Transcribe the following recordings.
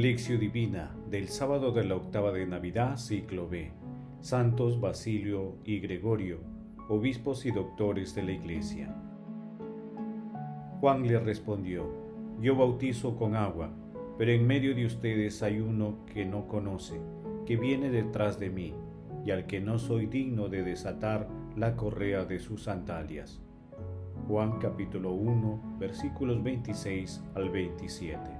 Lección Divina del sábado de la octava de Navidad, ciclo B. Santos Basilio y Gregorio, obispos y doctores de la Iglesia. Juan le respondió, Yo bautizo con agua, pero en medio de ustedes hay uno que no conoce, que viene detrás de mí, y al que no soy digno de desatar la correa de sus sandalias. Juan capítulo 1 versículos 26 al 27.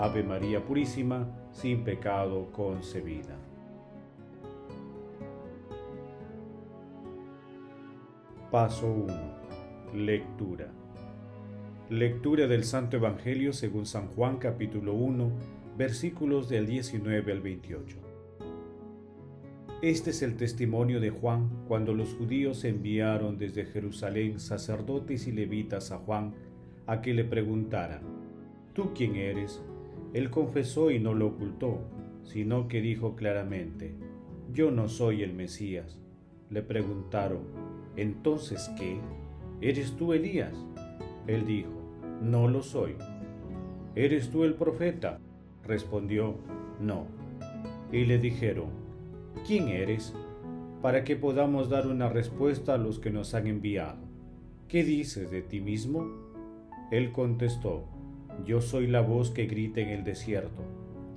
Ave María Purísima, sin pecado concebida. Paso 1. Lectura. Lectura del Santo Evangelio según San Juan capítulo 1, versículos del 19 al 28. Este es el testimonio de Juan cuando los judíos enviaron desde Jerusalén sacerdotes y levitas a Juan a que le preguntaran, ¿tú quién eres? Él confesó y no lo ocultó, sino que dijo claramente, Yo no soy el Mesías. Le preguntaron, ¿entonces qué? ¿Eres tú Elías? Él dijo, No lo soy. ¿Eres tú el profeta? Respondió, No. Y le dijeron, ¿quién eres? Para que podamos dar una respuesta a los que nos han enviado. ¿Qué dices de ti mismo? Él contestó, yo soy la voz que grita en el desierto.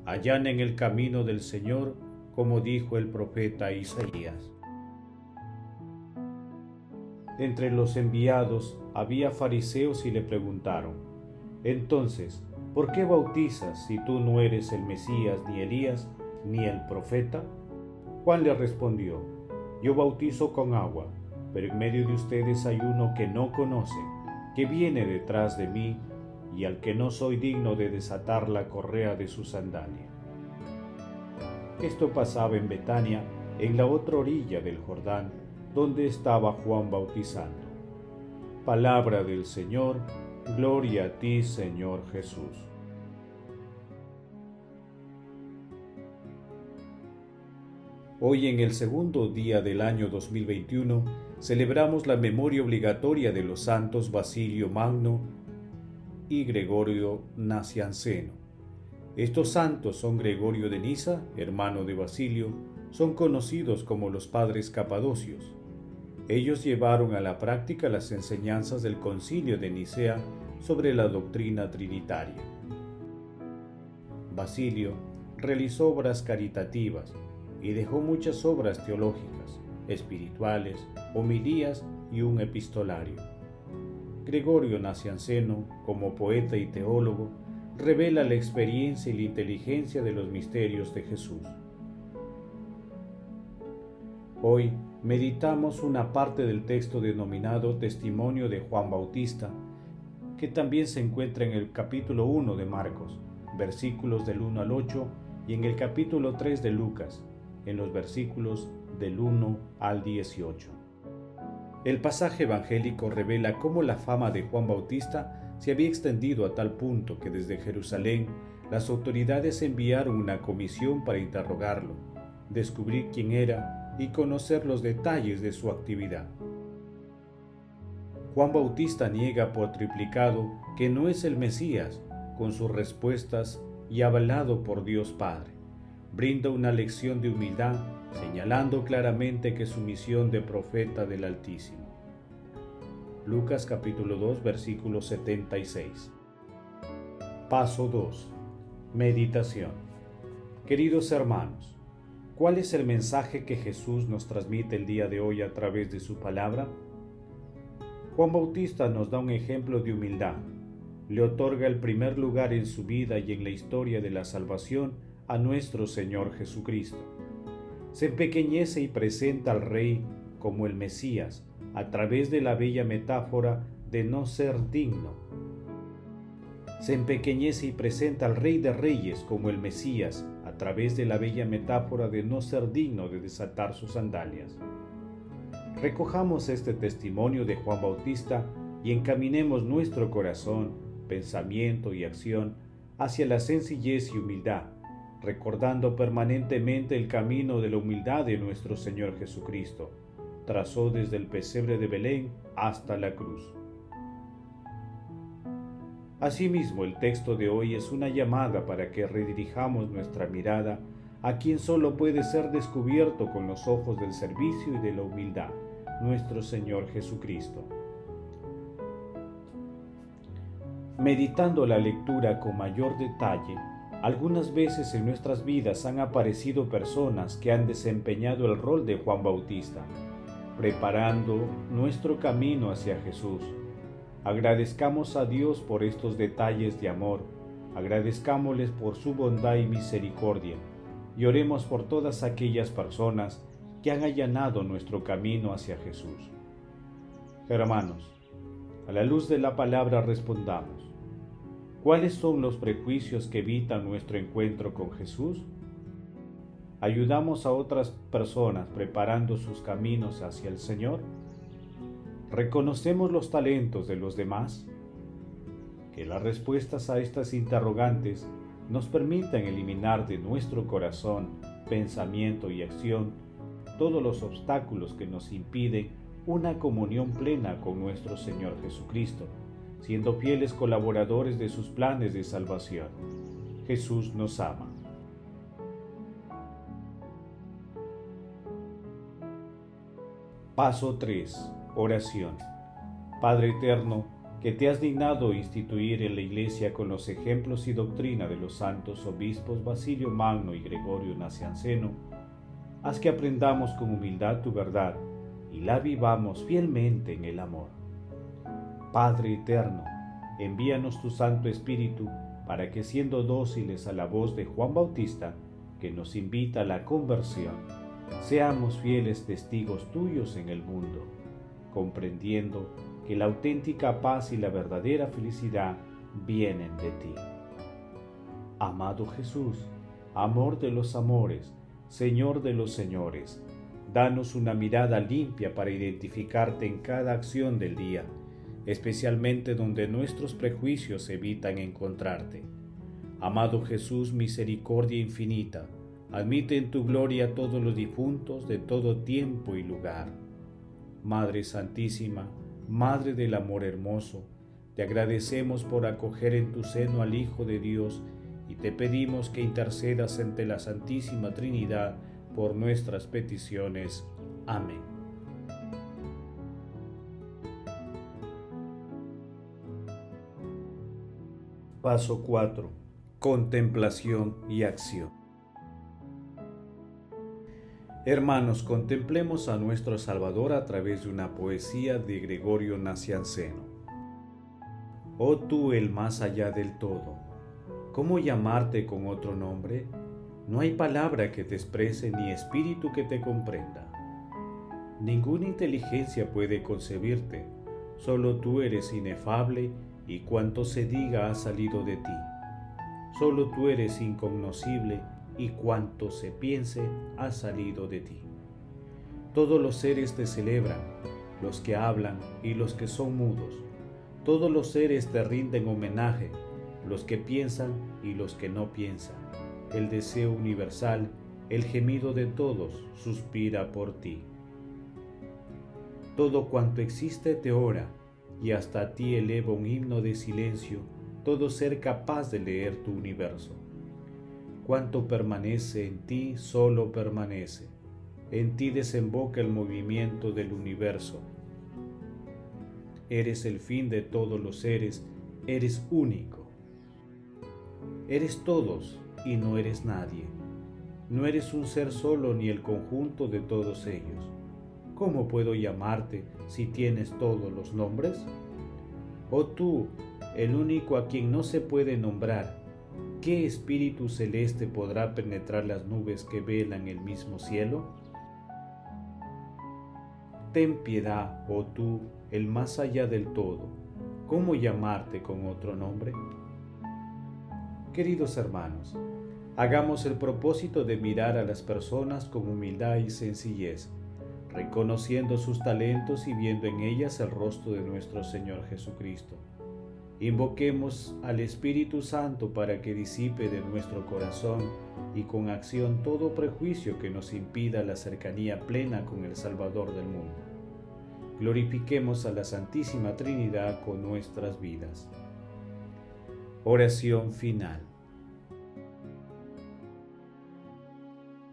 Allá en el camino del Señor, como dijo el profeta Isaías. Entre los enviados había fariseos y le preguntaron, entonces, ¿por qué bautizas si tú no eres el Mesías, ni Elías, ni el profeta? Juan le respondió, yo bautizo con agua, pero en medio de ustedes hay uno que no conoce, que viene detrás de mí y al que no soy digno de desatar la correa de su sandalia. Esto pasaba en Betania, en la otra orilla del Jordán, donde estaba Juan bautizando. Palabra del Señor, gloria a ti, Señor Jesús. Hoy en el segundo día del año 2021 celebramos la memoria obligatoria de los santos Basilio Magno, y Gregorio Nacianceno. Estos santos son Gregorio de Nisa, hermano de Basilio, son conocidos como los padres capadocios. Ellos llevaron a la práctica las enseñanzas del concilio de Nicea sobre la doctrina trinitaria. Basilio realizó obras caritativas y dejó muchas obras teológicas, espirituales, homilías y un epistolario. Gregorio Nacianceno, como poeta y teólogo, revela la experiencia y la inteligencia de los misterios de Jesús. Hoy meditamos una parte del texto denominado Testimonio de Juan Bautista, que también se encuentra en el capítulo 1 de Marcos, versículos del 1 al 8, y en el capítulo 3 de Lucas, en los versículos del 1 al 18. El pasaje evangélico revela cómo la fama de Juan Bautista se había extendido a tal punto que desde Jerusalén las autoridades enviaron una comisión para interrogarlo, descubrir quién era y conocer los detalles de su actividad. Juan Bautista niega por triplicado que no es el Mesías con sus respuestas y avalado por Dios Padre. Brinda una lección de humildad señalando claramente que su misión de profeta del Altísimo. Lucas capítulo 2 versículo 76. Paso 2. Meditación. Queridos hermanos, ¿cuál es el mensaje que Jesús nos transmite el día de hoy a través de su palabra? Juan Bautista nos da un ejemplo de humildad. Le otorga el primer lugar en su vida y en la historia de la salvación a nuestro Señor Jesucristo se empequeñece y presenta al rey como el Mesías a través de la bella metáfora de no ser digno. se empequeñece y presenta al Rey de Reyes como el Mesías a través de la bella metáfora de no ser digno de desatar sus sandalias. Recojamos este testimonio de Juan Bautista y encaminemos nuestro corazón, pensamiento y acción hacia la sencillez y humildad, recordando permanentemente el camino de la humildad de nuestro Señor Jesucristo. Trazó desde el pesebre de Belén hasta la cruz. Asimismo, el texto de hoy es una llamada para que redirijamos nuestra mirada a quien solo puede ser descubierto con los ojos del servicio y de la humildad, nuestro Señor Jesucristo. Meditando la lectura con mayor detalle, algunas veces en nuestras vidas han aparecido personas que han desempeñado el rol de Juan Bautista, preparando nuestro camino hacia Jesús. Agradezcamos a Dios por estos detalles de amor, agradezcámosles por su bondad y misericordia, y oremos por todas aquellas personas que han allanado nuestro camino hacia Jesús. Hermanos, a la luz de la palabra respondamos, ¿cuáles son los prejuicios que evitan nuestro encuentro con Jesús? ¿Ayudamos a otras personas preparando sus caminos hacia el Señor? ¿Reconocemos los talentos de los demás? Que las respuestas a estas interrogantes nos permitan eliminar de nuestro corazón, pensamiento y acción todos los obstáculos que nos impiden una comunión plena con nuestro Señor Jesucristo, siendo fieles colaboradores de sus planes de salvación. Jesús nos ama. Paso 3 Oración. Padre eterno, que te has dignado instituir en la Iglesia con los ejemplos y doctrina de los santos obispos Basilio Magno y Gregorio Nacianceno, haz que aprendamos con humildad tu verdad y la vivamos fielmente en el amor. Padre eterno, envíanos tu Santo Espíritu para que siendo dóciles a la voz de Juan Bautista, que nos invita a la conversión, seamos fieles testigos tuyos en el mundo comprendiendo que la auténtica paz y la verdadera felicidad vienen de ti. Amado Jesús, amor de los amores, Señor de los señores, danos una mirada limpia para identificarte en cada acción del día, especialmente donde nuestros prejuicios evitan encontrarte. Amado Jesús, misericordia infinita, admite en tu gloria a todos los difuntos de todo tiempo y lugar Madre Santísima, Madre del Amor Hermoso, te agradecemos por acoger en tu seno al Hijo de Dios y te pedimos que intercedas ante la Santísima Trinidad por nuestras peticiones. Amén. Paso 4. Contemplación y acción. Hermanos, contemplemos a nuestro Salvador a través de una poesía de Gregorio Nacianceno. Oh tú el más allá del todo, ¿cómo llamarte con otro nombre? No hay palabra que te exprese ni espíritu que te comprenda. Ninguna inteligencia puede concebirte, solo tú eres inefable y cuanto se diga ha salido de ti. Solo tú eres incognoscible y cuanto se piense ha salido de ti. Todos los seres te celebran, los que hablan y los que son mudos. Todos los seres te rinden homenaje, los que piensan y los que no piensan. El deseo universal, el gemido de todos, suspira por ti. Todo cuanto existe te ora, y hasta ti eleva un himno de silencio todo ser capaz de leer tu universo. Cuanto permanece en ti, solo permanece. En ti desemboca el movimiento del universo. Eres el fin de todos los seres, eres único. Eres todos y no eres nadie. No eres un ser solo ni el conjunto de todos ellos. ¿Cómo puedo llamarte si tienes todos los nombres? O tú, el único a quien no se puede nombrar, ¿qué espíritu celeste podrá penetrar las nubes que velan el mismo cielo? Ten piedad, oh tú, el más allá del todo, ¿cómo llamarte con otro nombre? Queridos hermanos, hagamos el propósito de mirar a las personas con humildad y sencillez, reconociendo sus talentos y viendo en ellas el rostro de nuestro Señor Jesucristo. Invoquemos al Espíritu Santo para que disipe de nuestro corazón y con acción todo prejuicio que nos impida la cercanía plena con el Salvador del mundo. Glorifiquemos a la Santísima Trinidad con nuestras vidas. Oración final.